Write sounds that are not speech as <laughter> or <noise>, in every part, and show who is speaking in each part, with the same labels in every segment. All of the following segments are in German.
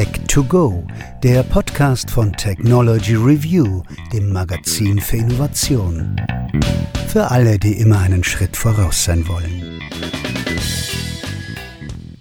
Speaker 1: Tech2Go, der Podcast von Technology Review, dem Magazin für Innovation. Für alle, die immer einen Schritt voraus sein wollen.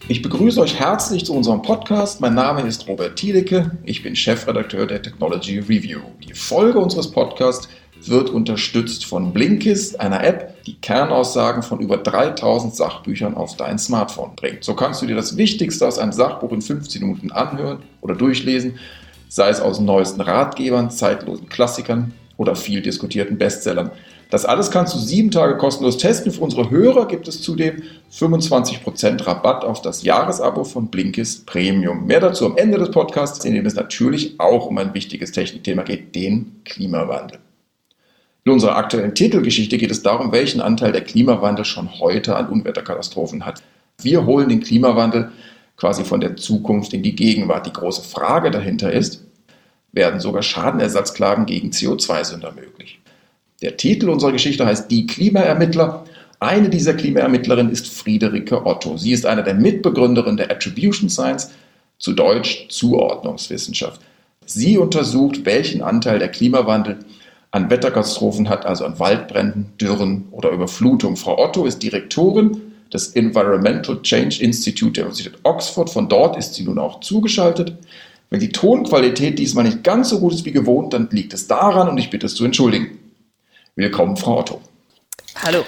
Speaker 2: Ich begrüße euch herzlich zu unserem Podcast. Mein Name ist Robert Tielicke. Ich bin Chefredakteur der Technology Review. Die Folge unseres Podcasts wird unterstützt von Blinkist, einer App, die Kernaussagen von über 3000 Sachbüchern auf dein Smartphone bringt. So kannst du dir das Wichtigste aus einem Sachbuch in 15 Minuten anhören oder durchlesen, sei es aus neuesten Ratgebern, zeitlosen Klassikern oder viel diskutierten Bestsellern. Das alles kannst du sieben Tage kostenlos testen. Für unsere Hörer gibt es zudem 25% Rabatt auf das Jahresabo von Blinkist Premium. Mehr dazu am Ende des Podcasts, in dem es natürlich auch um ein wichtiges Technikthema geht, den Klimawandel. In unserer aktuellen Titelgeschichte geht es darum, welchen Anteil der Klimawandel schon heute an Unwetterkatastrophen hat. Wir holen den Klimawandel quasi von der Zukunft in die Gegenwart. Die große Frage dahinter ist, werden sogar Schadenersatzklagen gegen CO2-Sünder möglich? Der Titel unserer Geschichte heißt Die Klimaermittler. Eine dieser Klimaermittlerinnen ist Friederike Otto. Sie ist eine der Mitbegründerinnen der Attribution Science, zu Deutsch Zuordnungswissenschaft. Sie untersucht, welchen Anteil der Klimawandel an Wetterkatastrophen hat, also an Waldbränden, Dürren oder Überflutung. Frau Otto ist Direktorin des Environmental Change Institute der Universität Oxford. Von dort ist sie nun auch zugeschaltet. Wenn die Tonqualität diesmal nicht ganz so gut ist wie gewohnt, dann liegt es daran und ich bitte es zu entschuldigen. Willkommen, Frau Otto.
Speaker 3: Hallo.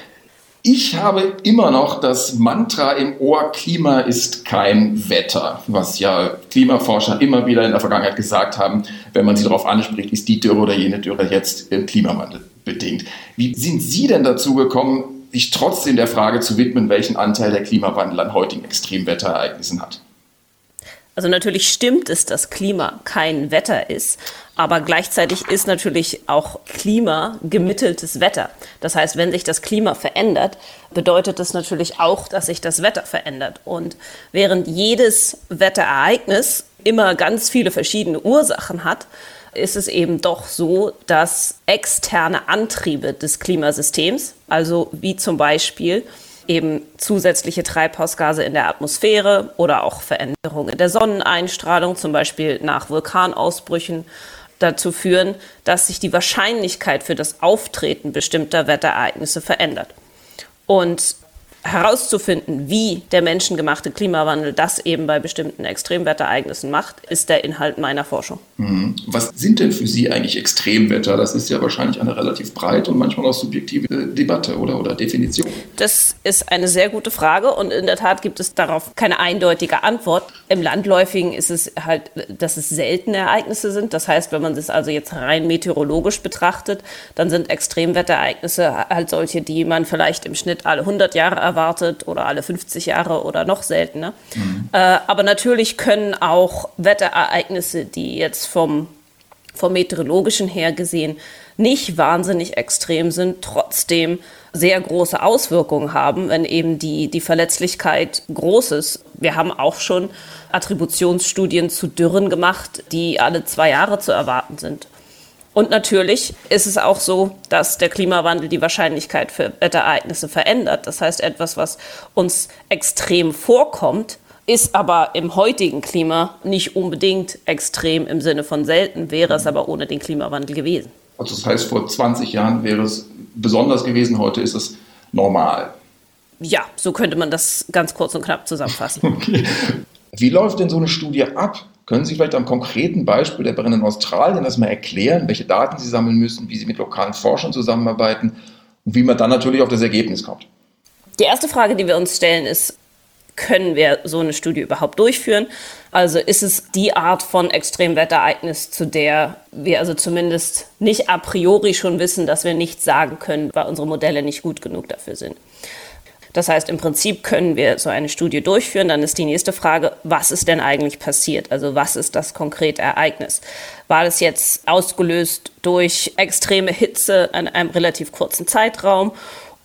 Speaker 2: Ich habe immer noch das Mantra im Ohr, Klima ist kein Wetter, was ja Klimaforscher immer wieder in der Vergangenheit gesagt haben, wenn man sie darauf anspricht, ist die Dürre oder jene Dürre jetzt Klimawandel bedingt. Wie sind Sie denn dazu gekommen, sich trotzdem der Frage zu widmen, welchen Anteil der Klimawandel an heutigen Extremwetterereignissen hat?
Speaker 3: Also natürlich stimmt es, dass Klima kein Wetter ist, aber gleichzeitig ist natürlich auch Klima gemitteltes Wetter. Das heißt, wenn sich das Klima verändert, bedeutet das natürlich auch, dass sich das Wetter verändert. Und während jedes Wetterereignis immer ganz viele verschiedene Ursachen hat, ist es eben doch so, dass externe Antriebe des Klimasystems, also wie zum Beispiel eben zusätzliche Treibhausgase in der Atmosphäre oder auch Veränderungen der Sonneneinstrahlung, zum Beispiel nach Vulkanausbrüchen, dazu führen, dass sich die Wahrscheinlichkeit für das Auftreten bestimmter Wetterereignisse verändert. Und herauszufinden, wie der menschengemachte Klimawandel das eben bei bestimmten Extremwetterereignissen macht, ist der Inhalt meiner Forschung.
Speaker 2: Mhm. Was sind denn für Sie eigentlich Extremwetter? Das ist ja wahrscheinlich eine relativ breite und manchmal auch subjektive Debatte oder, oder Definition.
Speaker 3: Das ist eine sehr gute Frage und in der Tat gibt es darauf keine eindeutige Antwort. Im Landläufigen ist es halt, dass es seltene Ereignisse sind. Das heißt, wenn man das also jetzt rein meteorologisch betrachtet, dann sind Extremwetterereignisse halt solche, die man vielleicht im Schnitt alle 100 Jahre erwartet oder alle 50 Jahre oder noch seltener. Mhm. Äh, aber natürlich können auch Wetterereignisse, die jetzt vom, vom meteorologischen her gesehen nicht wahnsinnig extrem sind, trotzdem sehr große Auswirkungen haben, wenn eben die, die Verletzlichkeit groß ist. Wir haben auch schon Attributionsstudien zu Dürren gemacht, die alle zwei Jahre zu erwarten sind. Und natürlich ist es auch so, dass der Klimawandel die Wahrscheinlichkeit für Wetterereignisse verändert. Das heißt, etwas, was uns extrem vorkommt, ist aber im heutigen Klima nicht unbedingt extrem im Sinne von selten, wäre es aber ohne den Klimawandel gewesen.
Speaker 2: Also das heißt, vor 20 Jahren wäre es besonders gewesen, heute ist es normal.
Speaker 3: Ja, so könnte man das ganz kurz und knapp zusammenfassen. <laughs>
Speaker 2: Okay. Wie läuft denn so eine Studie ab? Können Sie vielleicht am konkreten Beispiel der Brenner in Australien das mal erklären, welche Daten Sie sammeln müssen, wie Sie mit lokalen Forschern zusammenarbeiten und wie man dann natürlich auf das Ergebnis kommt?
Speaker 3: Die erste Frage, die wir uns stellen, ist, können wir so eine Studie überhaupt durchführen? Also ist es die Art von Extremwetterereignis, zu der wir also zumindest nicht a priori schon wissen, dass wir nichts sagen können, weil unsere Modelle nicht gut genug dafür sind. Das heißt, im Prinzip können wir so eine Studie durchführen. Dann ist die nächste Frage, was ist denn eigentlich passiert? Also was ist das konkrete Ereignis? War das jetzt ausgelöst durch extreme Hitze in einem relativ kurzen Zeitraum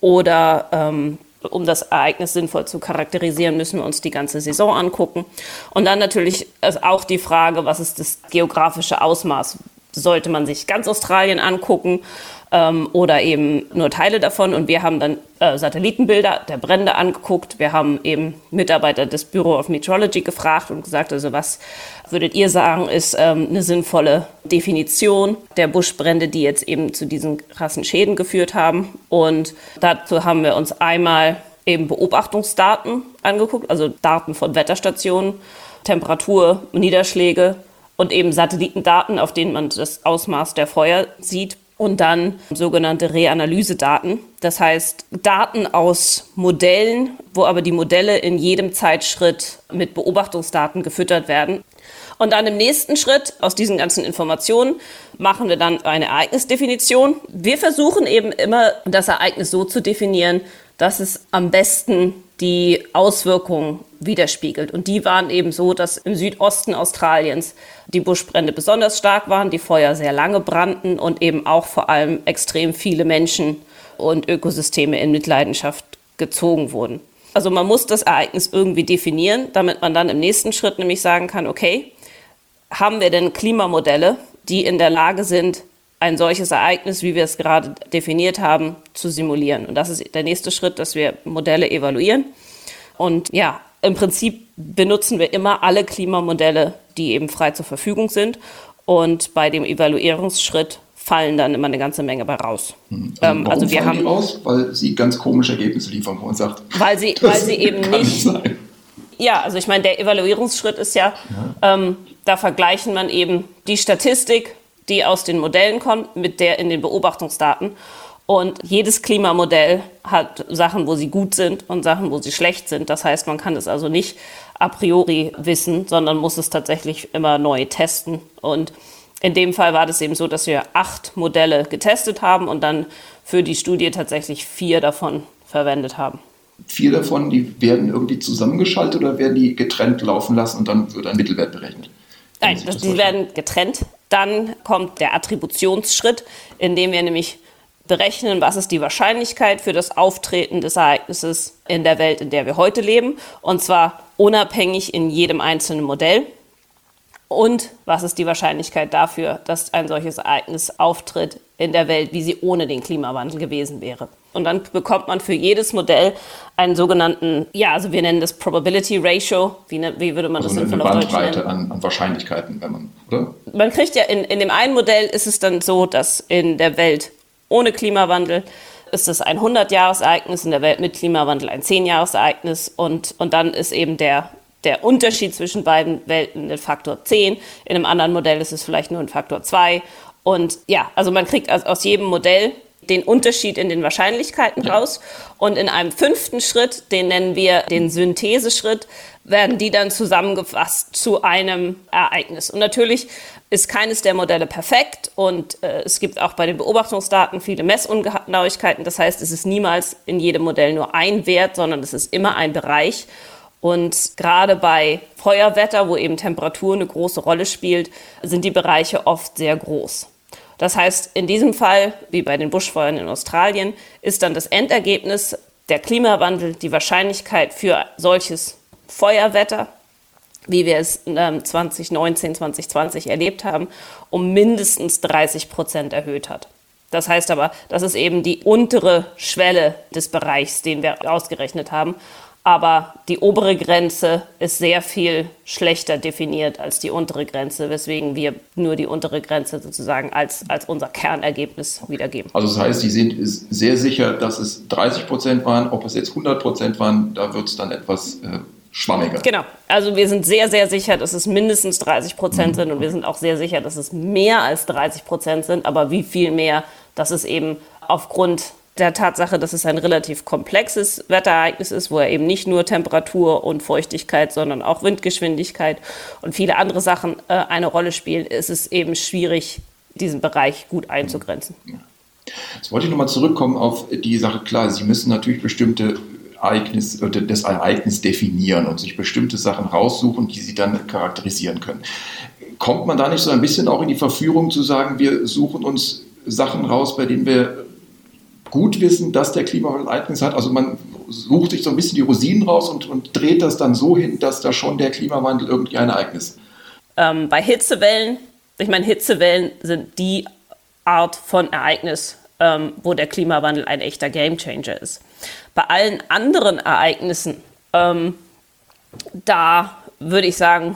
Speaker 3: oder ähm, um das Ereignis sinnvoll zu charakterisieren, müssen wir uns die ganze Saison angucken. Und dann natürlich ist auch die Frage, was ist das geografische Ausmaß? Sollte man sich ganz Australien angucken ähm, oder eben nur Teile davon. Und wir haben dann äh, Satellitenbilder der Brände angeguckt. Wir haben eben Mitarbeiter des Bureau of Meteorology gefragt und gesagt, also was würdet ihr sagen, ist ähm, eine sinnvolle Definition der Buschbrände, die jetzt eben zu diesen krassen Schäden geführt haben. Und dazu haben wir uns einmal eben Beobachtungsdaten angeguckt, also Daten von Wetterstationen, Temperatur, Niederschläge und eben Satellitendaten, auf denen man das Ausmaß der Feuer sieht und dann sogenannte Reanalysedaten. Das heißt Daten aus Modellen, wo aber die Modelle in jedem Zeitschritt mit Beobachtungsdaten gefüttert werden. Und dann im nächsten Schritt aus diesen ganzen Informationen machen wir dann eine Ereignisdefinition. Wir versuchen eben immer, das Ereignis so zu definieren, dass es am besten die Auswirkungen widerspiegelt. Und die waren eben so, dass im Südosten Australiens die Buschbrände besonders stark waren, die Feuer sehr lange brannten und eben auch vor allem extrem viele Menschen und Ökosysteme in Mitleidenschaft gezogen wurden. Also man muss das Ereignis irgendwie definieren, damit man dann im nächsten Schritt nämlich sagen kann, okay, haben wir denn Klimamodelle, die in der Lage sind, ein solches Ereignis, wie wir es gerade definiert haben, zu simulieren. Und das ist der nächste Schritt, dass wir Modelle evaluieren. Und ja, im Prinzip benutzen wir immer alle Klimamodelle, die eben frei zur Verfügung sind. Und bei dem Evaluierungsschritt fallen dann immer eine ganze Menge bei raus.
Speaker 2: Hm. Also, ähm, also wir haben die raus, weil sie ganz komische Ergebnisse liefern, wo man sagt,
Speaker 3: weil sie, weil sie <laughs> eben nicht. nicht ja, also ich meine, der Evaluierungsschritt ist ja, ja. Ähm, da vergleichen man eben die Statistik die aus den Modellen kommt, mit der in den Beobachtungsdaten. Und jedes Klimamodell hat Sachen, wo sie gut sind und Sachen, wo sie schlecht sind. Das heißt, man kann es also nicht a priori wissen, sondern muss es tatsächlich immer neu testen. Und in dem Fall war das eben so, dass wir acht Modelle getestet haben und dann für die Studie tatsächlich vier davon verwendet haben.
Speaker 2: Vier davon, die werden irgendwie zusammengeschaltet oder werden die getrennt laufen lassen und dann wird ein Mittelwert berechnet?
Speaker 3: Nein, die werden getrennt. Dann kommt der Attributionsschritt, in dem wir nämlich berechnen, was ist die Wahrscheinlichkeit für das Auftreten des Ereignisses in der Welt, in der wir heute leben. Und zwar unabhängig in jedem einzelnen Modell. Und was ist die Wahrscheinlichkeit dafür, dass ein solches Ereignis auftritt in der Welt, wie sie ohne den Klimawandel gewesen wäre? Und dann bekommt man für jedes Modell einen sogenannten, ja, also wir nennen das Probability Ratio. Wie, ne, wie würde man also das
Speaker 2: in eine Bandbreite an, an, Wahrscheinlichkeiten, wenn man, oder?
Speaker 3: Man kriegt ja in, in dem einen Modell ist es dann so, dass in der Welt ohne Klimawandel ist es ein 100-Jahres-Ereignis, in der Welt mit Klimawandel ein 10-Jahres-Ereignis und, und dann ist eben der der Unterschied zwischen beiden Welten ein Faktor 10. In einem anderen Modell ist es vielleicht nur ein Faktor 2. Und ja, also man kriegt aus jedem Modell den Unterschied in den Wahrscheinlichkeiten ja. raus. Und in einem fünften Schritt, den nennen wir den Syntheseschritt, werden die dann zusammengefasst zu einem Ereignis. Und natürlich ist keines der Modelle perfekt und äh, es gibt auch bei den Beobachtungsdaten viele Messungenauigkeiten. Das heißt, es ist niemals in jedem Modell nur ein Wert, sondern es ist immer ein Bereich. Und gerade bei Feuerwetter, wo eben Temperatur eine große Rolle spielt, sind die Bereiche oft sehr groß. Das heißt, in diesem Fall, wie bei den Buschfeuern in Australien, ist dann das Endergebnis der Klimawandel, die Wahrscheinlichkeit für solches Feuerwetter, wie wir es 2019, 2020 erlebt haben, um mindestens 30 Prozent erhöht hat. Das heißt aber, das ist eben die untere Schwelle des Bereichs, den wir ausgerechnet haben aber die obere Grenze ist sehr viel schlechter definiert als die untere Grenze, weswegen wir nur die untere Grenze sozusagen als, als unser Kernergebnis wiedergeben.
Speaker 2: Also das heißt, Sie sind sehr sicher, dass es 30 Prozent waren, ob es jetzt 100 Prozent waren, da wird es dann etwas äh, schwammiger.
Speaker 3: Genau, also wir sind sehr, sehr sicher, dass es mindestens 30 Prozent mhm. sind und wir sind auch sehr sicher, dass es mehr als 30 Prozent sind, aber wie viel mehr, das ist eben aufgrund der Tatsache, dass es ein relativ komplexes Wetterereignis ist, wo er eben nicht nur Temperatur und Feuchtigkeit, sondern auch Windgeschwindigkeit und viele andere Sachen äh, eine Rolle spielen, ist es eben schwierig, diesen Bereich gut einzugrenzen.
Speaker 2: Jetzt wollte ich nochmal zurückkommen auf die Sache. Klar, Sie müssen natürlich bestimmte Ereignis, das Ereignis definieren und sich bestimmte Sachen raussuchen, die Sie dann charakterisieren können. Kommt man da nicht so ein bisschen auch in die Verführung zu sagen, wir suchen uns Sachen raus, bei denen wir gut wissen, dass der Klimawandel Ereignis hat. Also man sucht sich so ein bisschen die Rosinen raus und, und dreht das dann so hin, dass da schon der Klimawandel irgendwie ein Ereignis
Speaker 3: ähm, Bei Hitzewellen Ich meine, Hitzewellen sind die Art von Ereignis, ähm, wo der Klimawandel ein echter Gamechanger ist. Bei allen anderen Ereignissen, ähm, da würde ich sagen,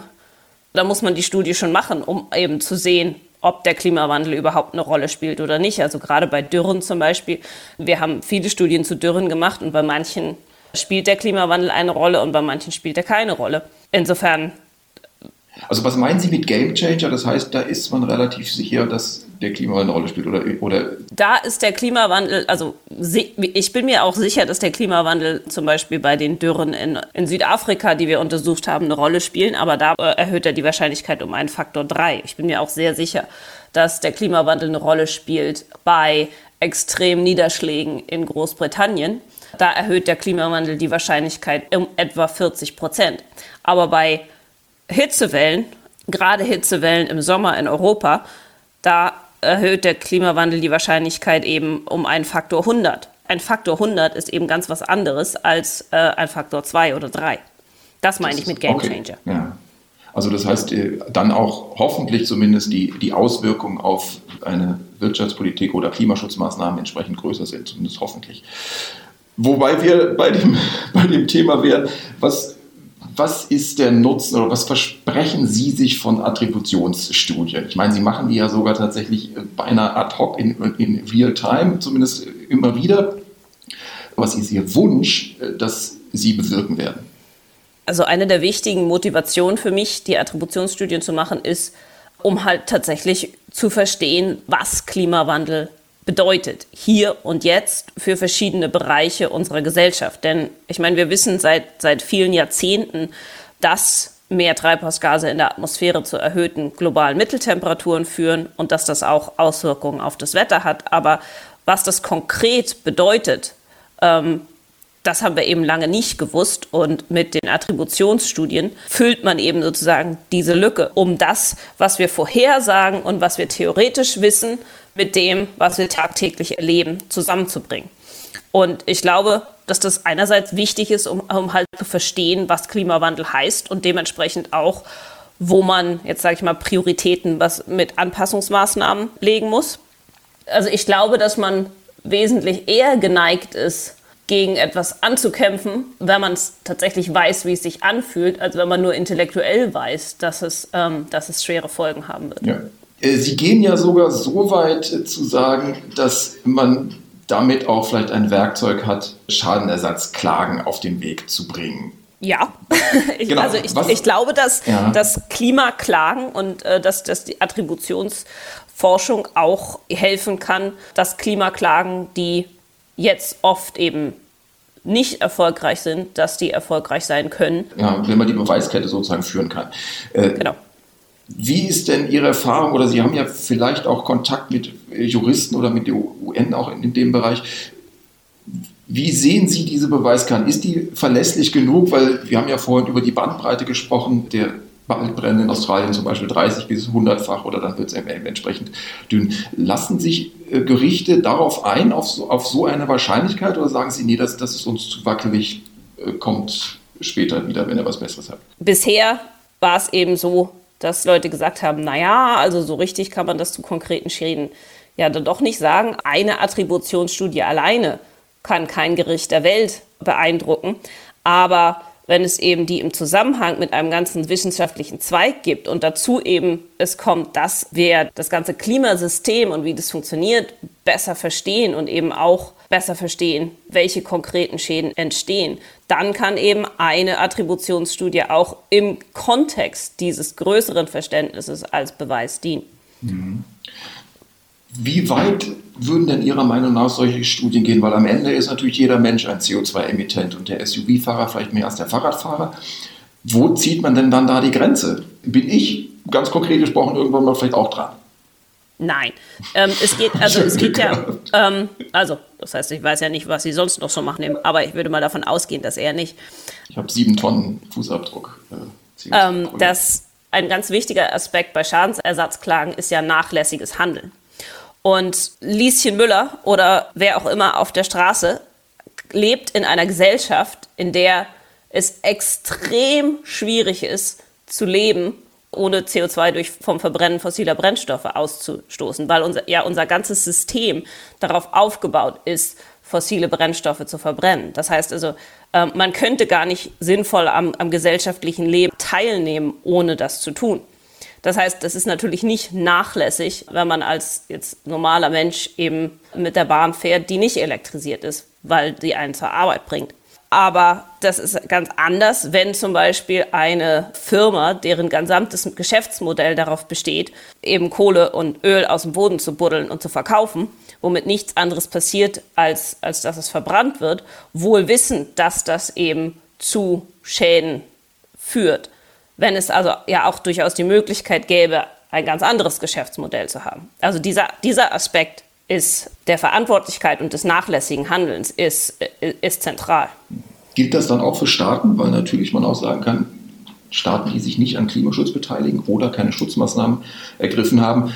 Speaker 3: da muss man die Studie schon machen, um eben zu sehen, ob der Klimawandel überhaupt eine Rolle spielt oder nicht. Also gerade bei Dürren zum Beispiel. Wir haben viele Studien zu Dürren gemacht und bei manchen spielt der Klimawandel eine Rolle und bei manchen spielt er keine Rolle. Insofern
Speaker 2: also was meinen Sie mit Game Changer? Das heißt, da ist man relativ sicher, dass der Klimawandel eine Rolle spielt oder, oder?
Speaker 3: Da ist der Klimawandel, also ich bin mir auch sicher, dass der Klimawandel zum Beispiel bei den Dürren in, in Südafrika, die wir untersucht haben, eine Rolle spielen, aber da äh, erhöht er die Wahrscheinlichkeit um einen Faktor drei. Ich bin mir auch sehr sicher, dass der Klimawandel eine Rolle spielt bei extremen Niederschlägen in Großbritannien. Da erhöht der Klimawandel die Wahrscheinlichkeit um etwa 40 Prozent. Aber bei Hitzewellen, gerade Hitzewellen im Sommer in Europa, da erhöht der Klimawandel die Wahrscheinlichkeit eben um einen Faktor 100. Ein Faktor 100 ist eben ganz was anderes als äh, ein Faktor 2 oder 3. Das meine ich mit Game okay. Changer.
Speaker 2: Ja. Also das heißt, äh, dann auch hoffentlich zumindest die, die Auswirkungen auf eine Wirtschaftspolitik oder Klimaschutzmaßnahmen entsprechend größer sind, zumindest hoffentlich. Wobei wir bei dem, <laughs> bei dem Thema wären, was was ist der Nutzen oder was versprechen Sie sich von Attributionsstudien? Ich meine, Sie machen die ja sogar tatsächlich beinahe ad hoc in, in real time, zumindest immer wieder. Was ist Ihr Wunsch, dass Sie bewirken werden?
Speaker 3: Also eine der wichtigen Motivationen für mich, die Attributionsstudien zu machen, ist, um halt tatsächlich zu verstehen, was Klimawandel bedeutet, hier und jetzt für verschiedene Bereiche unserer Gesellschaft. Denn ich meine, wir wissen seit, seit vielen Jahrzehnten, dass mehr Treibhausgase in der Atmosphäre zu erhöhten globalen Mitteltemperaturen führen und dass das auch Auswirkungen auf das Wetter hat. Aber was das konkret bedeutet, ähm, das haben wir eben lange nicht gewusst und mit den Attributionsstudien füllt man eben sozusagen diese Lücke, um das, was wir vorhersagen und was wir theoretisch wissen, mit dem, was wir tagtäglich erleben, zusammenzubringen. Und ich glaube, dass das einerseits wichtig ist, um, um halt zu verstehen, was Klimawandel heißt und dementsprechend auch, wo man jetzt sage ich mal Prioritäten was mit Anpassungsmaßnahmen legen muss. Also ich glaube, dass man wesentlich eher geneigt ist, gegen etwas anzukämpfen, wenn man es tatsächlich weiß, wie es sich anfühlt, als wenn man nur intellektuell weiß, dass es, ähm, dass es schwere Folgen haben wird.
Speaker 2: Ja. Äh, Sie gehen ja sogar so weit äh, zu sagen, dass man damit auch vielleicht ein Werkzeug hat, Schadenersatzklagen auf den Weg zu bringen.
Speaker 3: Ja, <laughs> ich, genau. also ich, ich, glaube, dass, ja. dass Klimaklagen und äh, dass, dass die Attributionsforschung auch helfen kann, dass Klimaklagen, die jetzt oft eben nicht erfolgreich sind, dass die erfolgreich sein können.
Speaker 2: Ja, wenn man die Beweiskette sozusagen führen kann. Äh, genau. Wie ist denn Ihre Erfahrung, oder Sie haben ja vielleicht auch Kontakt mit Juristen oder mit der UN auch in dem Bereich. Wie sehen Sie diese Beweiskarte? Ist die verlässlich genug? Weil wir haben ja vorhin über die Bandbreite gesprochen, der Waldbrände in Australien zum Beispiel 30 bis 100-fach oder dann wird es entsprechend dünn. Lassen sich äh, Gerichte darauf ein, auf so, auf so, eine Wahrscheinlichkeit oder sagen Sie, nee, das, das ist uns zu wackelig, äh, kommt später wieder, wenn er was Besseres hat?
Speaker 3: Bisher war es eben so, dass Leute gesagt haben, naja, also so richtig kann man das zu konkreten Schäden ja dann doch nicht sagen. Eine Attributionsstudie alleine kann kein Gericht der Welt beeindrucken, aber wenn es eben die im Zusammenhang mit einem ganzen wissenschaftlichen Zweig gibt und dazu eben es kommt, dass wir das ganze Klimasystem und wie das funktioniert besser verstehen und eben auch besser verstehen, welche konkreten Schäden entstehen, dann kann eben eine Attributionsstudie auch im Kontext dieses größeren Verständnisses als Beweis dienen. Mhm.
Speaker 2: Wie weit würden denn Ihrer Meinung nach solche Studien gehen? Weil am Ende ist natürlich jeder Mensch ein CO2-Emittent und der SUV-Fahrer vielleicht mehr als der Fahrradfahrer. Wo zieht man denn dann da die Grenze? Bin ich ganz konkret gesprochen irgendwann mal vielleicht auch dran?
Speaker 3: Nein, ähm, es geht, also es geht ja, ähm, also das heißt, ich weiß ja nicht, was Sie sonst noch so machen, aber ich würde mal davon ausgehen, dass er nicht.
Speaker 2: Ich habe sieben Tonnen Fußabdruck.
Speaker 3: Äh, ähm, das ein ganz wichtiger Aspekt bei Schadensersatzklagen ist ja nachlässiges Handeln. Und Lieschen Müller oder wer auch immer auf der Straße lebt in einer Gesellschaft, in der es extrem schwierig ist zu leben, ohne CO2 durch vom Verbrennen fossiler Brennstoffe auszustoßen, weil unser, ja unser ganzes System darauf aufgebaut ist, fossile Brennstoffe zu verbrennen. Das heißt also, äh, man könnte gar nicht sinnvoll am, am gesellschaftlichen Leben teilnehmen, ohne das zu tun. Das heißt, das ist natürlich nicht nachlässig, wenn man als jetzt normaler Mensch eben mit der Bahn fährt, die nicht elektrisiert ist, weil sie einen zur Arbeit bringt. Aber das ist ganz anders, wenn zum Beispiel eine Firma, deren gesamtes Geschäftsmodell darauf besteht, eben Kohle und Öl aus dem Boden zu buddeln und zu verkaufen, womit nichts anderes passiert, als, als dass es verbrannt wird, wohl wissend, dass das eben zu Schäden führt. Wenn es also ja auch durchaus die Möglichkeit gäbe, ein ganz anderes Geschäftsmodell zu haben. Also dieser, dieser Aspekt ist der Verantwortlichkeit und des nachlässigen Handelns ist, ist zentral.
Speaker 2: Gilt das dann auch für Staaten? Weil natürlich man auch sagen kann, Staaten, die sich nicht an Klimaschutz beteiligen oder keine Schutzmaßnahmen ergriffen haben,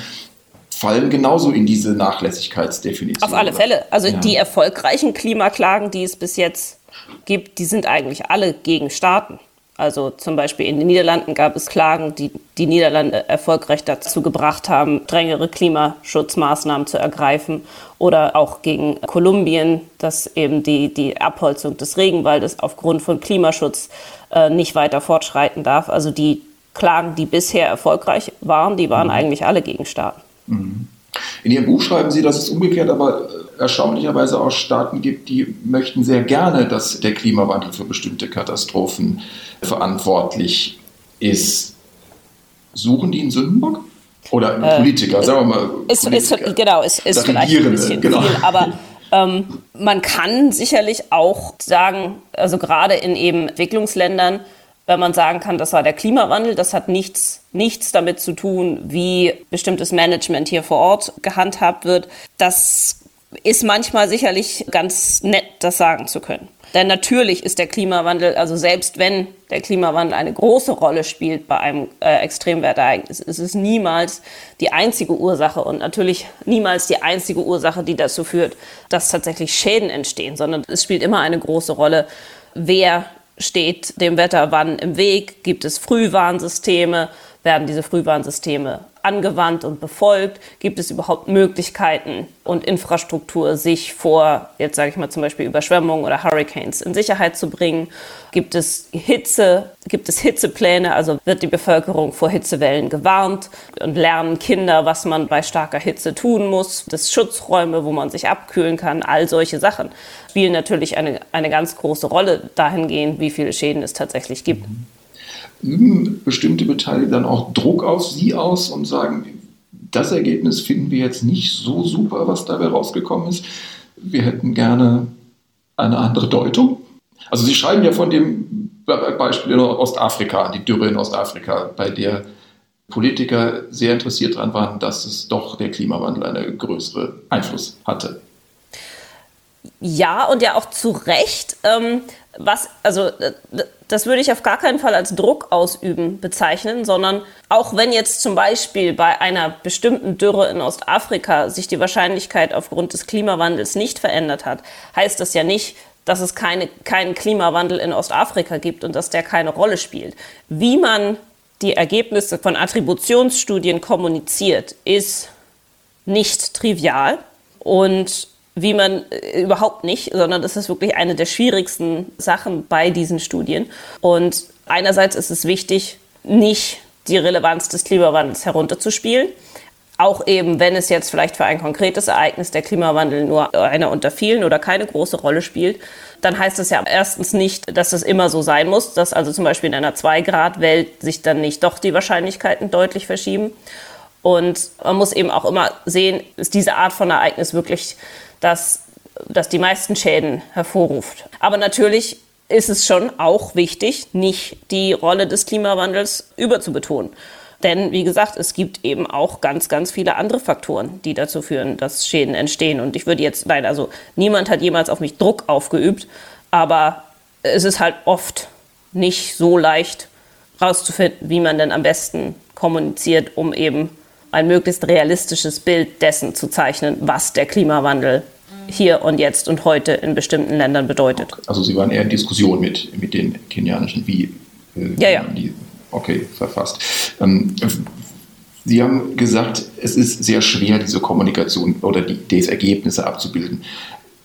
Speaker 2: fallen genauso in diese Nachlässigkeitsdefinition.
Speaker 3: Auf alle Fälle. Also ja. die erfolgreichen Klimaklagen, die es bis jetzt gibt, die sind eigentlich alle gegen Staaten. Also zum Beispiel in den Niederlanden gab es Klagen, die die Niederlande erfolgreich dazu gebracht haben, strengere Klimaschutzmaßnahmen zu ergreifen. Oder auch gegen Kolumbien, dass eben die, die Abholzung des Regenwaldes aufgrund von Klimaschutz äh, nicht weiter fortschreiten darf. Also die Klagen, die bisher erfolgreich waren, die waren mhm. eigentlich alle gegen Staaten.
Speaker 2: Mhm. In Ihrem Buch schreiben Sie, dass es umgekehrt aber erstaunlicherweise auch Staaten gibt, die möchten sehr gerne, dass der Klimawandel für bestimmte Katastrophen verantwortlich ist. Suchen die einen Sündenbock? Oder einen äh, Politiker, sagen wir mal.
Speaker 3: Ist, Politiker. Ist, genau, ist, ist vielleicht ein bisschen genau. viel, aber ähm, man kann sicherlich auch sagen, also gerade in eben Entwicklungsländern, wenn man sagen kann, das war der Klimawandel, das hat nichts, nichts damit zu tun, wie bestimmtes Management hier vor Ort gehandhabt wird. Das ist manchmal sicherlich ganz nett, das sagen zu können. Denn natürlich ist der Klimawandel, also selbst wenn der Klimawandel eine große Rolle spielt bei einem äh, Extremwertereignis, ist es niemals die einzige Ursache und natürlich niemals die einzige Ursache, die dazu führt, dass tatsächlich Schäden entstehen, sondern es spielt immer eine große Rolle, wer steht dem Wetter wann im Weg, gibt es Frühwarnsysteme, werden diese Frühwarnsysteme angewandt und befolgt? Gibt es überhaupt Möglichkeiten und Infrastruktur, sich vor, jetzt sage ich mal zum Beispiel Überschwemmungen oder Hurricanes in Sicherheit zu bringen? Gibt es Hitze? Gibt es Hitzepläne? Also wird die Bevölkerung vor Hitzewellen gewarnt und lernen Kinder, was man bei starker Hitze tun muss? Das Schutzräume, wo man sich abkühlen kann, all solche Sachen spielen natürlich eine, eine ganz große Rolle dahingehend, wie viele Schäden es tatsächlich gibt. Mhm
Speaker 2: üben bestimmte Beteiligte dann auch Druck auf sie aus und sagen, das Ergebnis finden wir jetzt nicht so super, was dabei rausgekommen ist. Wir hätten gerne eine andere Deutung. Also Sie schreiben ja von dem Beispiel in Ostafrika, die Dürre in Ostafrika, bei der Politiker sehr interessiert daran waren, dass es doch der Klimawandel einen größeren Einfluss hatte.
Speaker 3: Ja, und ja auch zu Recht. Ähm, was, also das würde ich auf gar keinen Fall als Druck ausüben bezeichnen, sondern auch wenn jetzt zum Beispiel bei einer bestimmten Dürre in Ostafrika sich die Wahrscheinlichkeit aufgrund des Klimawandels nicht verändert hat, heißt das ja nicht, dass es keine, keinen Klimawandel in Ostafrika gibt und dass der keine Rolle spielt. Wie man die Ergebnisse von Attributionsstudien kommuniziert, ist nicht trivial und wie man äh, überhaupt nicht, sondern das ist wirklich eine der schwierigsten Sachen bei diesen Studien. Und einerseits ist es wichtig, nicht die Relevanz des Klimawandels herunterzuspielen. Auch eben, wenn es jetzt vielleicht für ein konkretes Ereignis der Klimawandel nur einer unter vielen oder keine große Rolle spielt, dann heißt es ja erstens nicht, dass es immer so sein muss, dass also zum Beispiel in einer 2-Grad-Welt sich dann nicht doch die Wahrscheinlichkeiten deutlich verschieben. Und man muss eben auch immer sehen, ist diese Art von Ereignis wirklich das, das die meisten Schäden hervorruft. Aber natürlich ist es schon auch wichtig, nicht die Rolle des Klimawandels überzubetonen. Denn wie gesagt, es gibt eben auch ganz, ganz viele andere Faktoren, die dazu führen, dass Schäden entstehen. Und ich würde jetzt, nein, also niemand hat jemals auf mich Druck aufgeübt, aber es ist halt oft nicht so leicht herauszufinden, wie man denn am besten kommuniziert, um eben ein möglichst realistisches Bild dessen zu zeichnen, was der Klimawandel hier und jetzt und heute in bestimmten Ländern bedeutet.
Speaker 2: Also Sie waren eher in Diskussion mit, mit den kenianischen, wie,
Speaker 3: äh, ja, ja.
Speaker 2: die, okay, verfasst. Ähm, Sie haben gesagt, es ist sehr schwer, diese Kommunikation oder die, diese Ergebnisse abzubilden.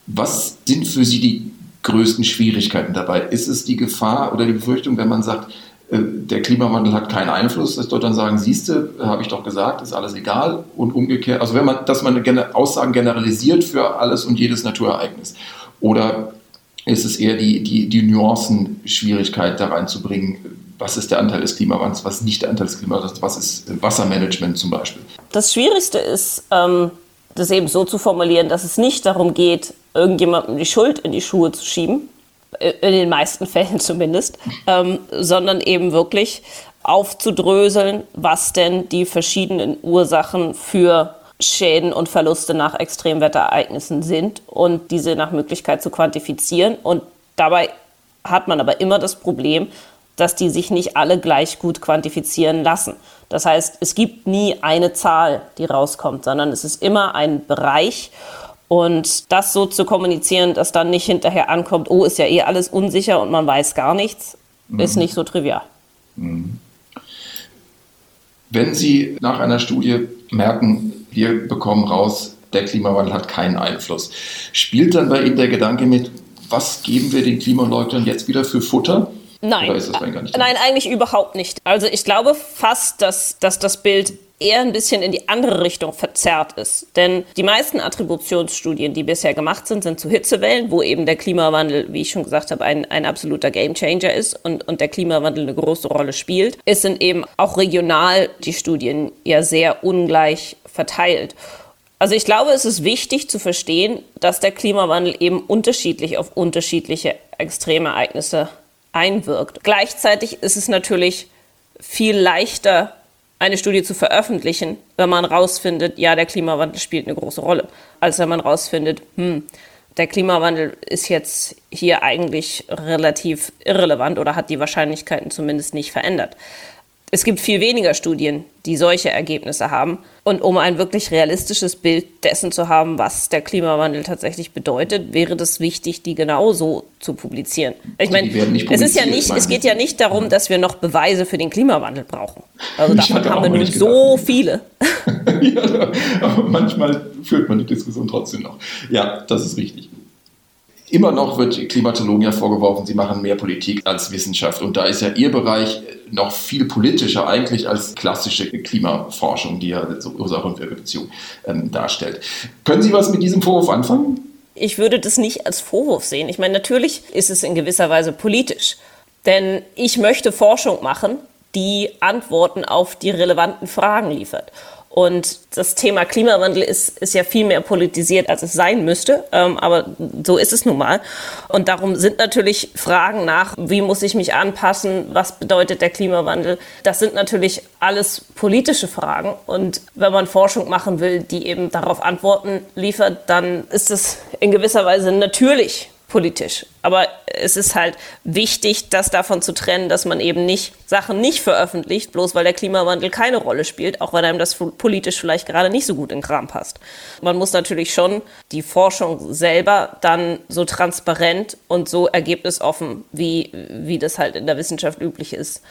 Speaker 2: Was sind für Sie die größten Schwierigkeiten dabei? Ist es die Gefahr oder die Befürchtung, wenn man sagt, der Klimawandel hat keinen Einfluss, dass dort dann sagen, siehste, habe ich doch gesagt, ist alles egal und umgekehrt, also wenn man, dass man Aussagen generalisiert für alles und jedes Naturereignis. Oder ist es eher die, die, die Nuancen-Schwierigkeit da reinzubringen, was ist der Anteil des Klimawandels, was nicht der Anteil des Klimawandels, was ist Wassermanagement zum Beispiel.
Speaker 3: Das Schwierigste ist, ähm, das eben so zu formulieren, dass es nicht darum geht, irgendjemandem die Schuld in die Schuhe zu schieben, äh, in den meisten Fällen <laughs> zumindest, ähm, sondern eben wirklich aufzudröseln, was denn die verschiedenen Ursachen für Schäden und Verluste nach Extremwetterereignissen sind und diese nach Möglichkeit zu quantifizieren. Und dabei hat man aber immer das Problem, dass die sich nicht alle gleich gut quantifizieren lassen. Das heißt, es gibt nie eine Zahl, die rauskommt, sondern es ist immer ein Bereich. Und das so zu kommunizieren, dass dann nicht hinterher ankommt, oh, ist ja eh alles unsicher und man weiß gar nichts, mhm. ist nicht so trivial. Mhm.
Speaker 2: Wenn Sie nach einer Studie merken, wir bekommen raus, der Klimawandel hat keinen Einfluss, spielt dann bei Ihnen der Gedanke mit, was geben wir den Klimaleugnern jetzt wieder für Futter?
Speaker 3: Nein, nein, eigentlich überhaupt nicht. Also ich glaube fast, dass, dass das Bild eher ein bisschen in die andere Richtung verzerrt ist. Denn die meisten Attributionsstudien, die bisher gemacht sind, sind zu Hitzewellen, wo eben der Klimawandel, wie ich schon gesagt habe, ein, ein absoluter Gamechanger ist und, und der Klimawandel eine große Rolle spielt. Es sind eben auch regional die Studien ja sehr ungleich verteilt. Also ich glaube, es ist wichtig zu verstehen, dass der Klimawandel eben unterschiedlich auf unterschiedliche Extremereignisse einwirkt. Gleichzeitig ist es natürlich viel leichter, eine Studie zu veröffentlichen, wenn man rausfindet, ja, der Klimawandel spielt eine große Rolle, als wenn man rausfindet, hm, der Klimawandel ist jetzt hier eigentlich relativ irrelevant oder hat die Wahrscheinlichkeiten zumindest nicht verändert. Es gibt viel weniger Studien, die solche Ergebnisse haben. Und um ein wirklich realistisches Bild dessen zu haben, was der Klimawandel tatsächlich bedeutet, wäre das wichtig, die genauso zu publizieren. Ich meine, es ist ja nicht, es geht ja nicht darum, dass wir noch Beweise für den Klimawandel brauchen. Also davon haben wir nun so viele. <laughs>
Speaker 2: ja, aber manchmal führt man die Diskussion trotzdem noch. Ja, das ist richtig. Immer noch wird Klimatologen ja vorgeworfen, sie machen mehr Politik als Wissenschaft. Und da ist ja Ihr Bereich noch viel politischer eigentlich als klassische Klimaforschung, die ja so Ursache und Wirkbeziehung ähm, darstellt. Können Sie was mit diesem Vorwurf anfangen?
Speaker 3: Ich würde das nicht als Vorwurf sehen. Ich meine, natürlich ist es in gewisser Weise politisch. Denn ich möchte Forschung machen, die Antworten auf die relevanten Fragen liefert. Und das Thema Klimawandel ist, ist ja viel mehr politisiert, als es sein müsste. Ähm, aber so ist es nun mal. Und darum sind natürlich Fragen nach, wie muss ich mich anpassen? Was bedeutet der Klimawandel? Das sind natürlich alles politische Fragen. Und wenn man Forschung machen will, die eben darauf Antworten liefert, dann ist es in gewisser Weise natürlich politisch. Aber es ist halt wichtig, das davon zu trennen, dass man eben nicht Sachen nicht veröffentlicht, bloß weil der Klimawandel keine Rolle spielt, auch wenn einem das politisch vielleicht gerade nicht so gut in Kram passt. Man muss natürlich schon die Forschung selber dann so transparent und so ergebnisoffen, wie, wie das halt in der Wissenschaft üblich ist,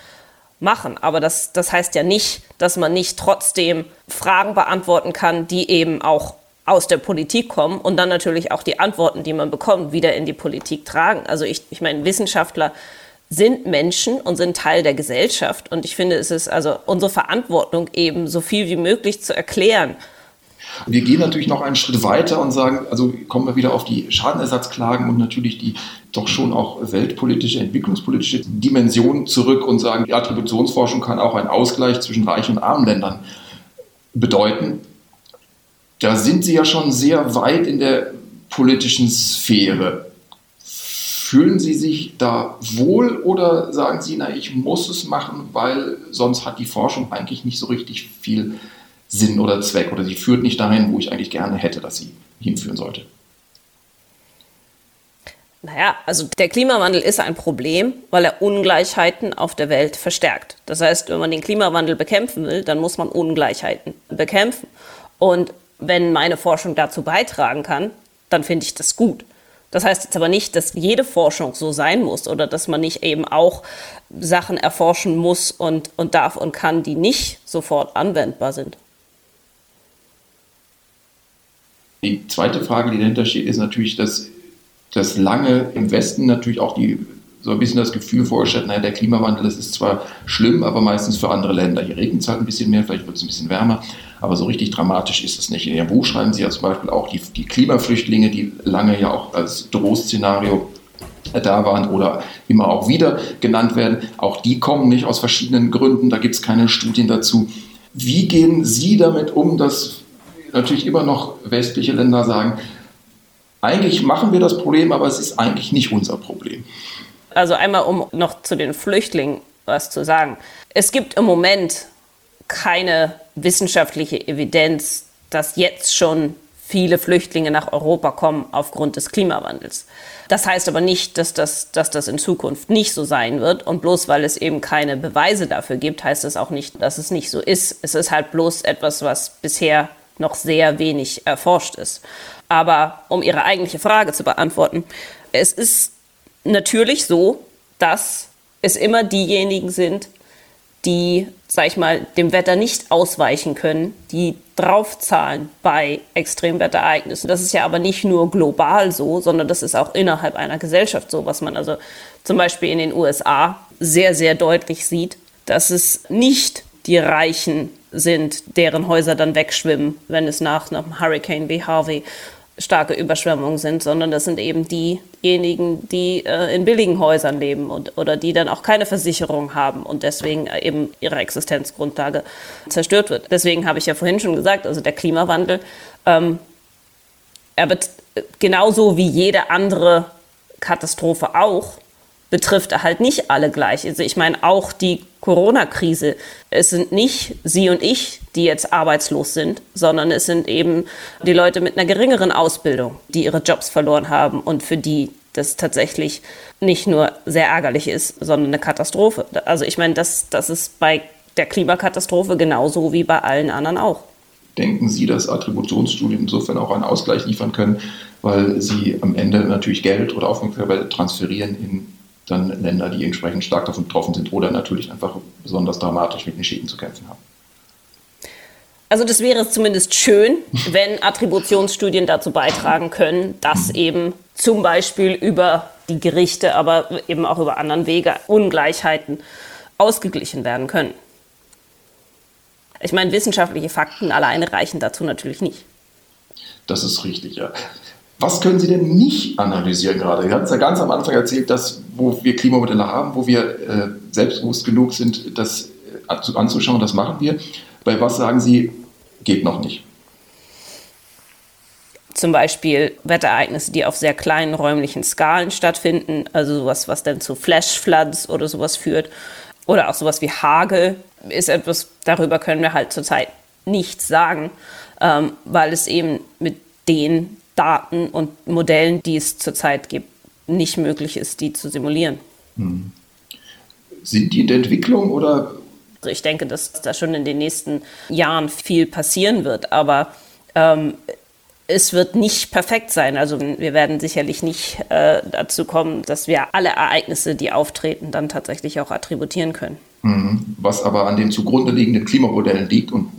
Speaker 3: machen. Aber das, das heißt ja nicht, dass man nicht trotzdem Fragen beantworten kann, die eben auch aus der Politik kommen und dann natürlich auch die Antworten, die man bekommt, wieder in die Politik tragen. Also ich, ich meine, Wissenschaftler sind Menschen und sind Teil der Gesellschaft. Und ich finde, es ist also unsere Verantwortung, eben so viel wie möglich zu erklären.
Speaker 2: Wir gehen natürlich noch einen Schritt weiter und sagen, also kommen wir wieder auf die Schadenersatzklagen und natürlich die doch schon auch weltpolitische, entwicklungspolitische Dimension zurück und sagen, die Attributionsforschung kann auch einen Ausgleich zwischen reichen und armen Ländern bedeuten da sind Sie ja schon sehr weit in der politischen Sphäre. Fühlen Sie sich da wohl oder sagen Sie, na, ich muss es machen, weil sonst hat die Forschung eigentlich nicht so richtig viel Sinn oder Zweck oder sie führt nicht dahin, wo ich eigentlich gerne hätte, dass sie hinführen sollte?
Speaker 3: Naja, also der Klimawandel ist ein Problem, weil er Ungleichheiten auf der Welt verstärkt. Das heißt, wenn man den Klimawandel bekämpfen will, dann muss man Ungleichheiten bekämpfen. Und wenn meine Forschung dazu beitragen kann, dann finde ich das gut. Das heißt jetzt aber nicht, dass jede Forschung so sein muss oder dass man nicht eben auch Sachen erforschen muss und, und darf und kann, die nicht sofort anwendbar sind.
Speaker 2: Die zweite Frage, die dahinter steht, ist natürlich, dass das lange im Westen natürlich auch die so ein bisschen das Gefühl vorgestellt, naja, der Klimawandel, das ist zwar schlimm, aber meistens für andere Länder. Hier regnet es halt ein bisschen mehr, vielleicht wird es ein bisschen wärmer, aber so richtig dramatisch ist es nicht. In Ihrem Buch schreiben Sie ja zum Beispiel auch die, die Klimaflüchtlinge, die lange ja auch als Drohszenario da waren oder immer auch wieder genannt werden. Auch die kommen nicht aus verschiedenen Gründen, da gibt es keine Studien dazu. Wie gehen Sie damit um, dass natürlich immer noch westliche Länder sagen, eigentlich machen wir das Problem, aber es ist eigentlich nicht unser Problem.
Speaker 3: Also einmal, um noch zu den Flüchtlingen was zu sagen. Es gibt im Moment keine wissenschaftliche Evidenz, dass jetzt schon viele Flüchtlinge nach Europa kommen aufgrund des Klimawandels. Das heißt aber nicht, dass das, dass das in Zukunft nicht so sein wird. Und bloß weil es eben keine Beweise dafür gibt, heißt das auch nicht, dass es nicht so ist. Es ist halt bloß etwas, was bisher noch sehr wenig erforscht ist. Aber um Ihre eigentliche Frage zu beantworten, es ist natürlich so, dass es immer diejenigen sind, die, sag ich mal, dem Wetter nicht ausweichen können, die draufzahlen bei Extremwetterereignissen. Das ist ja aber nicht nur global so, sondern das ist auch innerhalb einer Gesellschaft so, was man also zum Beispiel in den USA sehr, sehr deutlich sieht, dass es nicht die Reichen sind, deren Häuser dann wegschwimmen, wenn es nach einem Hurricane wie Harvey starke Überschwemmungen sind, sondern das sind eben diejenigen, die äh, in billigen Häusern leben und, oder die dann auch keine Versicherung haben und deswegen äh, eben ihre Existenzgrundlage zerstört wird. Deswegen habe ich ja vorhin schon gesagt, also der Klimawandel, ähm, er wird genauso wie jede andere Katastrophe auch, betrifft halt nicht alle gleich. Also ich meine auch die Corona-Krise. Es sind nicht Sie und ich, die jetzt arbeitslos sind, sondern es sind eben die Leute mit einer geringeren Ausbildung, die ihre Jobs verloren haben und für die das tatsächlich nicht nur sehr ärgerlich ist, sondern eine Katastrophe. Also ich meine, das, das ist bei der Klimakatastrophe genauso wie bei allen anderen auch.
Speaker 2: Denken Sie, dass Attributionsstudien insofern auch einen Ausgleich liefern können, weil sie am Ende natürlich Geld oder Aufmerksamkeit transferieren in dann Länder, die entsprechend stark davon betroffen sind oder natürlich einfach besonders dramatisch mit den Schäden zu kämpfen haben.
Speaker 3: Also das wäre zumindest schön, wenn Attributionsstudien dazu beitragen können, dass eben zum Beispiel über die Gerichte, aber eben auch über anderen Wege Ungleichheiten ausgeglichen werden können. Ich meine, wissenschaftliche Fakten alleine reichen dazu natürlich nicht.
Speaker 2: Das ist richtig, ja. Was können Sie denn nicht analysieren gerade? Sie hatten es ja ganz am Anfang erzählt, dass wo wir Klimamodelle haben, wo wir äh, selbstbewusst genug sind, das äh, anzuschauen, das machen wir. Bei was sagen Sie, geht noch nicht?
Speaker 3: Zum Beispiel Wetterereignisse, die auf sehr kleinen räumlichen Skalen stattfinden, also sowas, was dann zu Flashfloods oder sowas führt. Oder auch sowas wie Hagel ist etwas, darüber können wir halt zurzeit nichts sagen, ähm, weil es eben mit den Daten und Modellen, die es zurzeit gibt, nicht möglich ist, die zu simulieren. Hm.
Speaker 2: Sind die in der Entwicklung oder?
Speaker 3: Ich denke, dass da schon in den nächsten Jahren viel passieren wird, aber ähm, es wird nicht perfekt sein. Also wir werden sicherlich nicht äh, dazu kommen, dass wir alle Ereignisse, die auftreten, dann tatsächlich auch attributieren können.
Speaker 2: Hm. Was aber an den zugrunde liegenden Klimamodellen liegt und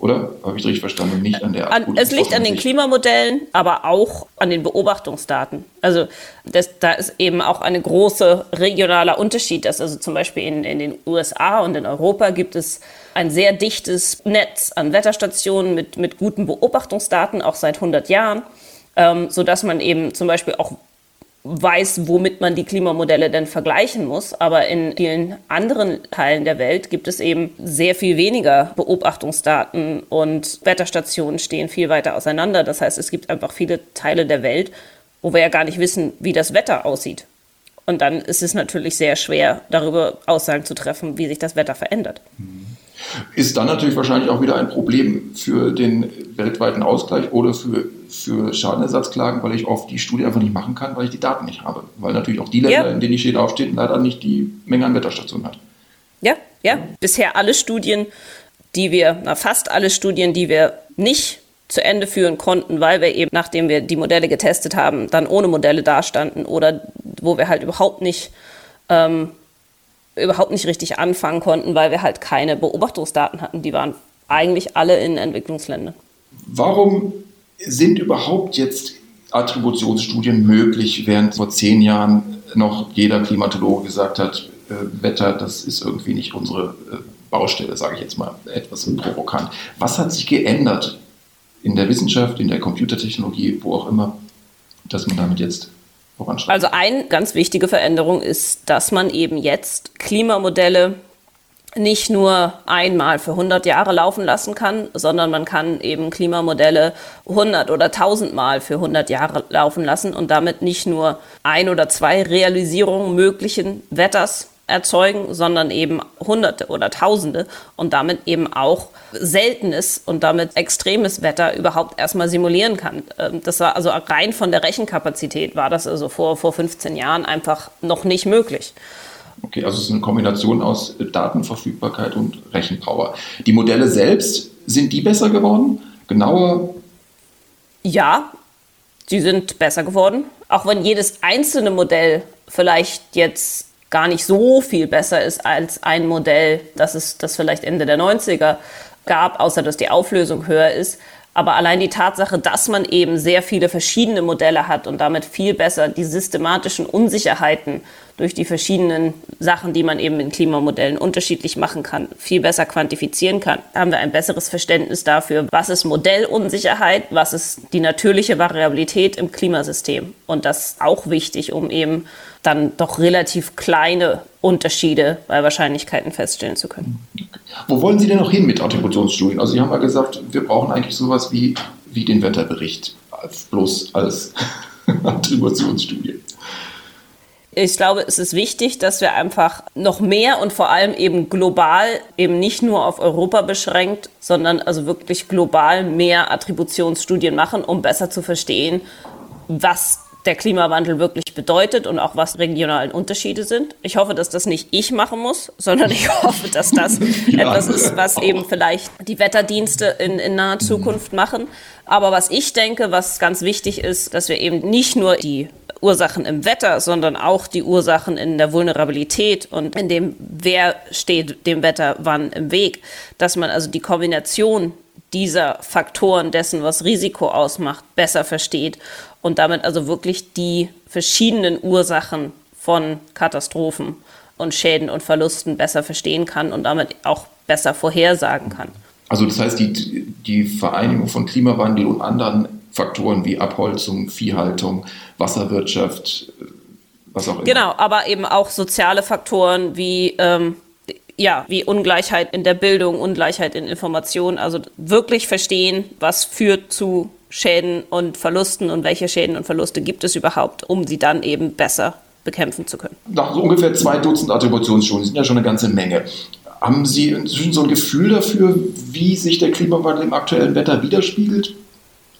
Speaker 2: oder? Habe ich richtig verstanden? Nicht an der
Speaker 3: an, Es liegt an den Klimamodellen, aber auch an den Beobachtungsdaten. Also das, da ist eben auch ein großer regionaler Unterschied. Dass also zum Beispiel in, in den USA und in Europa gibt es ein sehr dichtes Netz an Wetterstationen mit, mit guten Beobachtungsdaten, auch seit 100 Jahren, ähm, sodass man eben zum Beispiel auch weiß, womit man die Klimamodelle denn vergleichen muss. Aber in vielen anderen Teilen der Welt gibt es eben sehr viel weniger Beobachtungsdaten und Wetterstationen stehen viel weiter auseinander. Das heißt, es gibt einfach viele Teile der Welt, wo wir ja gar nicht wissen, wie das Wetter aussieht. Und dann ist es natürlich sehr schwer, darüber Aussagen zu treffen, wie sich das Wetter verändert.
Speaker 2: Ist dann natürlich wahrscheinlich auch wieder ein Problem für den weltweiten Ausgleich oder für für Schadenersatzklagen, weil ich oft die Studie einfach nicht machen kann, weil ich die Daten nicht habe. Weil natürlich auch die Länder, ja. in denen die Schäden aufstehen, leider nicht die Menge an Wetterstationen hat.
Speaker 3: Ja, ja. Bisher alle Studien, die wir, na fast alle Studien, die wir nicht zu Ende führen konnten, weil wir eben, nachdem wir die Modelle getestet haben, dann ohne Modelle dastanden oder wo wir halt überhaupt nicht, ähm, überhaupt nicht richtig anfangen konnten, weil wir halt keine Beobachtungsdaten hatten. Die waren eigentlich alle in Entwicklungsländern.
Speaker 2: Warum sind überhaupt jetzt Attributionsstudien möglich, während vor zehn Jahren noch jeder Klimatologe gesagt hat, äh, Wetter, das ist irgendwie nicht unsere äh, Baustelle, sage ich jetzt mal etwas provokant. Was hat sich geändert in der Wissenschaft, in der Computertechnologie, wo auch immer, dass man damit jetzt voranschreitet?
Speaker 3: Also eine ganz wichtige Veränderung ist, dass man eben jetzt Klimamodelle nicht nur einmal für 100 Jahre laufen lassen kann, sondern man kann eben Klimamodelle 100 oder 1000 Mal für 100 Jahre laufen lassen und damit nicht nur ein oder zwei Realisierungen möglichen Wetters erzeugen, sondern eben Hunderte oder Tausende und damit eben auch seltenes und damit extremes Wetter überhaupt erstmal simulieren kann. Ähm, das war also rein von der Rechenkapazität war das also vor, vor 15 Jahren einfach noch nicht möglich.
Speaker 2: Okay, also es ist eine Kombination aus Datenverfügbarkeit und Rechenpower. Die Modelle selbst, sind die besser geworden? Genauer?
Speaker 3: Ja, die sind besser geworden. Auch wenn jedes einzelne Modell vielleicht jetzt gar nicht so viel besser ist als ein Modell, das es das vielleicht Ende der 90er gab, außer dass die Auflösung höher ist. Aber allein die Tatsache, dass man eben sehr viele verschiedene Modelle hat und damit viel besser die systematischen Unsicherheiten durch die verschiedenen Sachen, die man eben in Klimamodellen unterschiedlich machen kann, viel besser quantifizieren kann, haben wir ein besseres Verständnis dafür, was ist Modellunsicherheit, was ist die natürliche Variabilität im Klimasystem. Und das ist auch wichtig, um eben dann doch relativ kleine Unterschiede bei Wahrscheinlichkeiten feststellen zu können.
Speaker 2: Wo wollen Sie denn noch hin mit Attributionsstudien? Also Sie haben ja gesagt, wir brauchen eigentlich sowas wie, wie den Wetterbericht, bloß als <laughs> Attributionsstudie
Speaker 3: ich glaube, es ist wichtig, dass wir einfach noch mehr und vor allem eben global, eben nicht nur auf Europa beschränkt, sondern also wirklich global mehr Attributionsstudien machen, um besser zu verstehen, was der Klimawandel wirklich bedeutet und auch was regionalen Unterschiede sind. Ich hoffe, dass das nicht ich machen muss, sondern ich <laughs> hoffe, dass das <laughs> ja. etwas ist, was eben vielleicht die Wetterdienste in, in naher Zukunft machen. Aber was ich denke, was ganz wichtig ist, dass wir eben nicht nur die Ursachen im Wetter, sondern auch die Ursachen in der Vulnerabilität und in dem, wer steht dem Wetter wann im Weg. Dass man also die Kombination dieser Faktoren dessen, was Risiko ausmacht, besser versteht und damit also wirklich die verschiedenen Ursachen von Katastrophen und Schäden und Verlusten besser verstehen kann und damit auch besser vorhersagen kann.
Speaker 2: Also das heißt, die, die Vereinigung von Klimawandel und anderen Faktoren wie Abholzung, Viehhaltung, Wasserwirtschaft, was auch immer.
Speaker 3: Genau, aber eben auch soziale Faktoren wie ähm, ja, wie Ungleichheit in der Bildung, Ungleichheit in Informationen, also wirklich verstehen, was führt zu Schäden und Verlusten und welche Schäden und Verluste gibt es überhaupt, um sie dann eben besser bekämpfen zu können.
Speaker 2: Nach so ungefähr zwei Dutzend Attributionsschulen sind ja schon eine ganze Menge. Haben Sie inzwischen so ein Gefühl dafür, wie sich der Klimawandel im aktuellen Wetter widerspiegelt?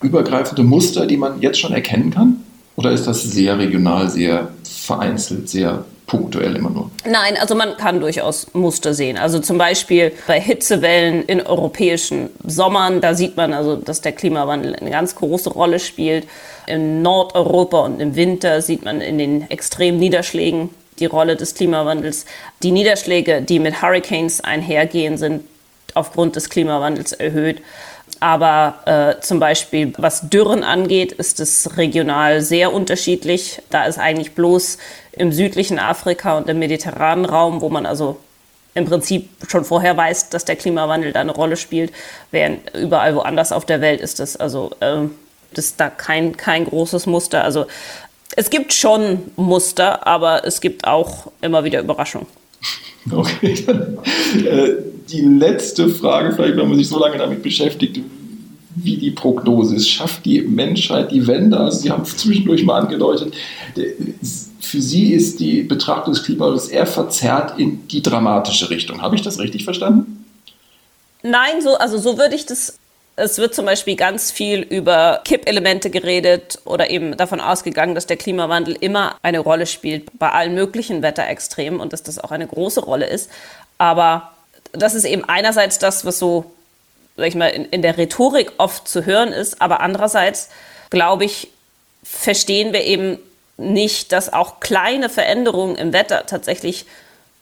Speaker 2: Übergreifende Muster, die man jetzt schon erkennen kann? Oder ist das sehr regional, sehr vereinzelt, sehr punktuell immer nur?
Speaker 3: Nein, also man kann durchaus Muster sehen. Also zum Beispiel bei Hitzewellen in europäischen Sommern, da sieht man also, dass der Klimawandel eine ganz große Rolle spielt. In Nordeuropa und im Winter sieht man in den extremen Niederschlägen die Rolle des Klimawandels. Die Niederschläge, die mit Hurricanes einhergehen, sind aufgrund des Klimawandels erhöht. Aber äh, zum Beispiel, was Dürren angeht, ist es regional sehr unterschiedlich. Da ist eigentlich bloß im südlichen Afrika und im mediterranen Raum, wo man also im Prinzip schon vorher weiß, dass der Klimawandel da eine Rolle spielt, während überall woanders auf der Welt ist das also äh, das ist da kein, kein großes Muster. Also es gibt schon Muster, aber es gibt auch immer wieder Überraschungen. <laughs>
Speaker 2: Okay, dann äh, die letzte Frage, vielleicht wenn man sich so lange damit beschäftigt, wie die Prognose ist. Schafft die Menschheit die Wende? Also Sie haben zwischendurch mal angedeutet, für Sie ist die Betrachtung des Klimawandels eher verzerrt in die dramatische Richtung. Habe ich das richtig verstanden?
Speaker 3: Nein, so, also so würde ich das es wird zum Beispiel ganz viel über Kippelemente geredet oder eben davon ausgegangen, dass der Klimawandel immer eine Rolle spielt bei allen möglichen Wetterextremen und dass das auch eine große Rolle ist. Aber das ist eben einerseits das, was so sag ich mal, in, in der Rhetorik oft zu hören ist. Aber andererseits, glaube ich, verstehen wir eben nicht, dass auch kleine Veränderungen im Wetter tatsächlich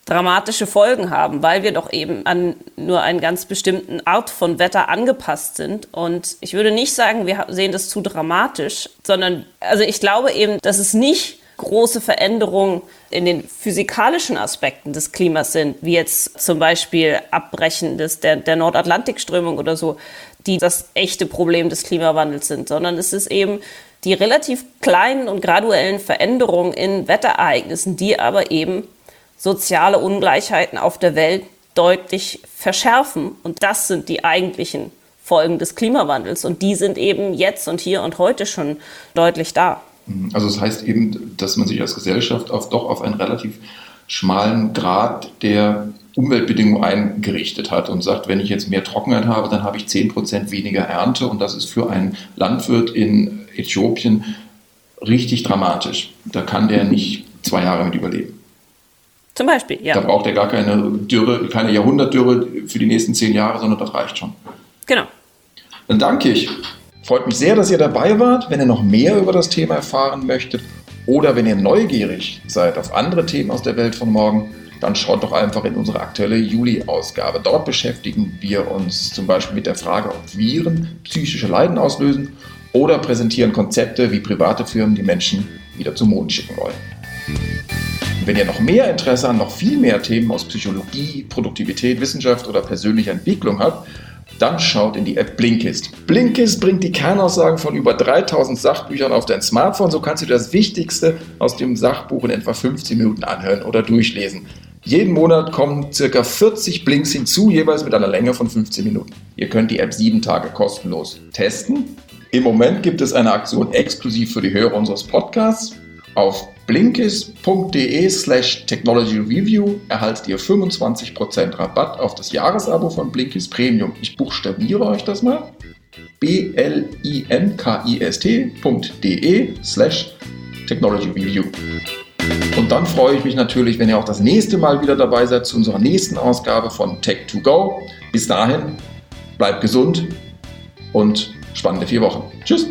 Speaker 3: dramatische Folgen haben, weil wir doch eben an nur einen ganz bestimmten Art von Wetter angepasst sind. Und ich würde nicht sagen, wir sehen das zu dramatisch, sondern also ich glaube eben, dass es nicht große Veränderungen in den physikalischen Aspekten des Klimas sind, wie jetzt zum Beispiel Abbrechen des, der, der Nordatlantikströmung oder so, die das echte Problem des Klimawandels sind, sondern es ist eben die relativ kleinen und graduellen Veränderungen in Wetterereignissen, die aber eben soziale Ungleichheiten auf der Welt deutlich verschärfen. Und das sind die eigentlichen Folgen des Klimawandels. Und die sind eben jetzt und hier und heute schon deutlich da.
Speaker 2: Also das heißt eben, dass man sich als Gesellschaft auf, doch auf einen relativ schmalen Grad der Umweltbedingungen eingerichtet hat und sagt, wenn ich jetzt mehr Trockenheit habe, dann habe ich 10% weniger Ernte und das ist für einen Landwirt in Äthiopien richtig dramatisch. Da kann der nicht zwei Jahre mit überleben.
Speaker 3: Zum Beispiel, ja.
Speaker 2: Da braucht er gar keine Dürre, keine Jahrhundertdürre für die nächsten zehn Jahre, sondern das reicht schon.
Speaker 3: Genau.
Speaker 2: Dann danke ich. Freut mich sehr, dass ihr dabei wart. Wenn ihr noch mehr über das Thema erfahren möchtet oder wenn ihr neugierig seid auf andere Themen aus der Welt von morgen, dann schaut doch einfach in unsere aktuelle Juli-Ausgabe. Dort beschäftigen wir uns zum Beispiel mit der Frage, ob Viren psychische Leiden auslösen oder präsentieren Konzepte, wie private Firmen die Menschen wieder zum Mond schicken wollen. Wenn ihr noch mehr Interesse an noch viel mehr Themen aus Psychologie, Produktivität, Wissenschaft oder persönlicher Entwicklung habt, dann schaut in die App Blinkist. Blinkist bringt die Kernaussagen von über 3000 Sachbüchern auf dein Smartphone. So kannst du das Wichtigste aus dem Sachbuch in etwa 15 Minuten anhören oder durchlesen. Jeden Monat kommen ca. 40 Blinks hinzu, jeweils mit einer Länge von 15 Minuten. Ihr könnt die App sieben Tage kostenlos testen. Im Moment gibt es eine Aktion exklusiv für die Hörer unseres Podcasts. Auf blinkist.de slash technologyreview erhaltet ihr 25% Rabatt auf das Jahresabo von Blinkist Premium. Ich buchstabiere euch das mal. b-l-i-n-k-i-s-t.de slash technologyreview. Und dann freue ich mich natürlich, wenn ihr auch das nächste Mal wieder dabei seid zu unserer nächsten Ausgabe von Tech2Go. Bis dahin, bleibt gesund und spannende vier Wochen. Tschüss!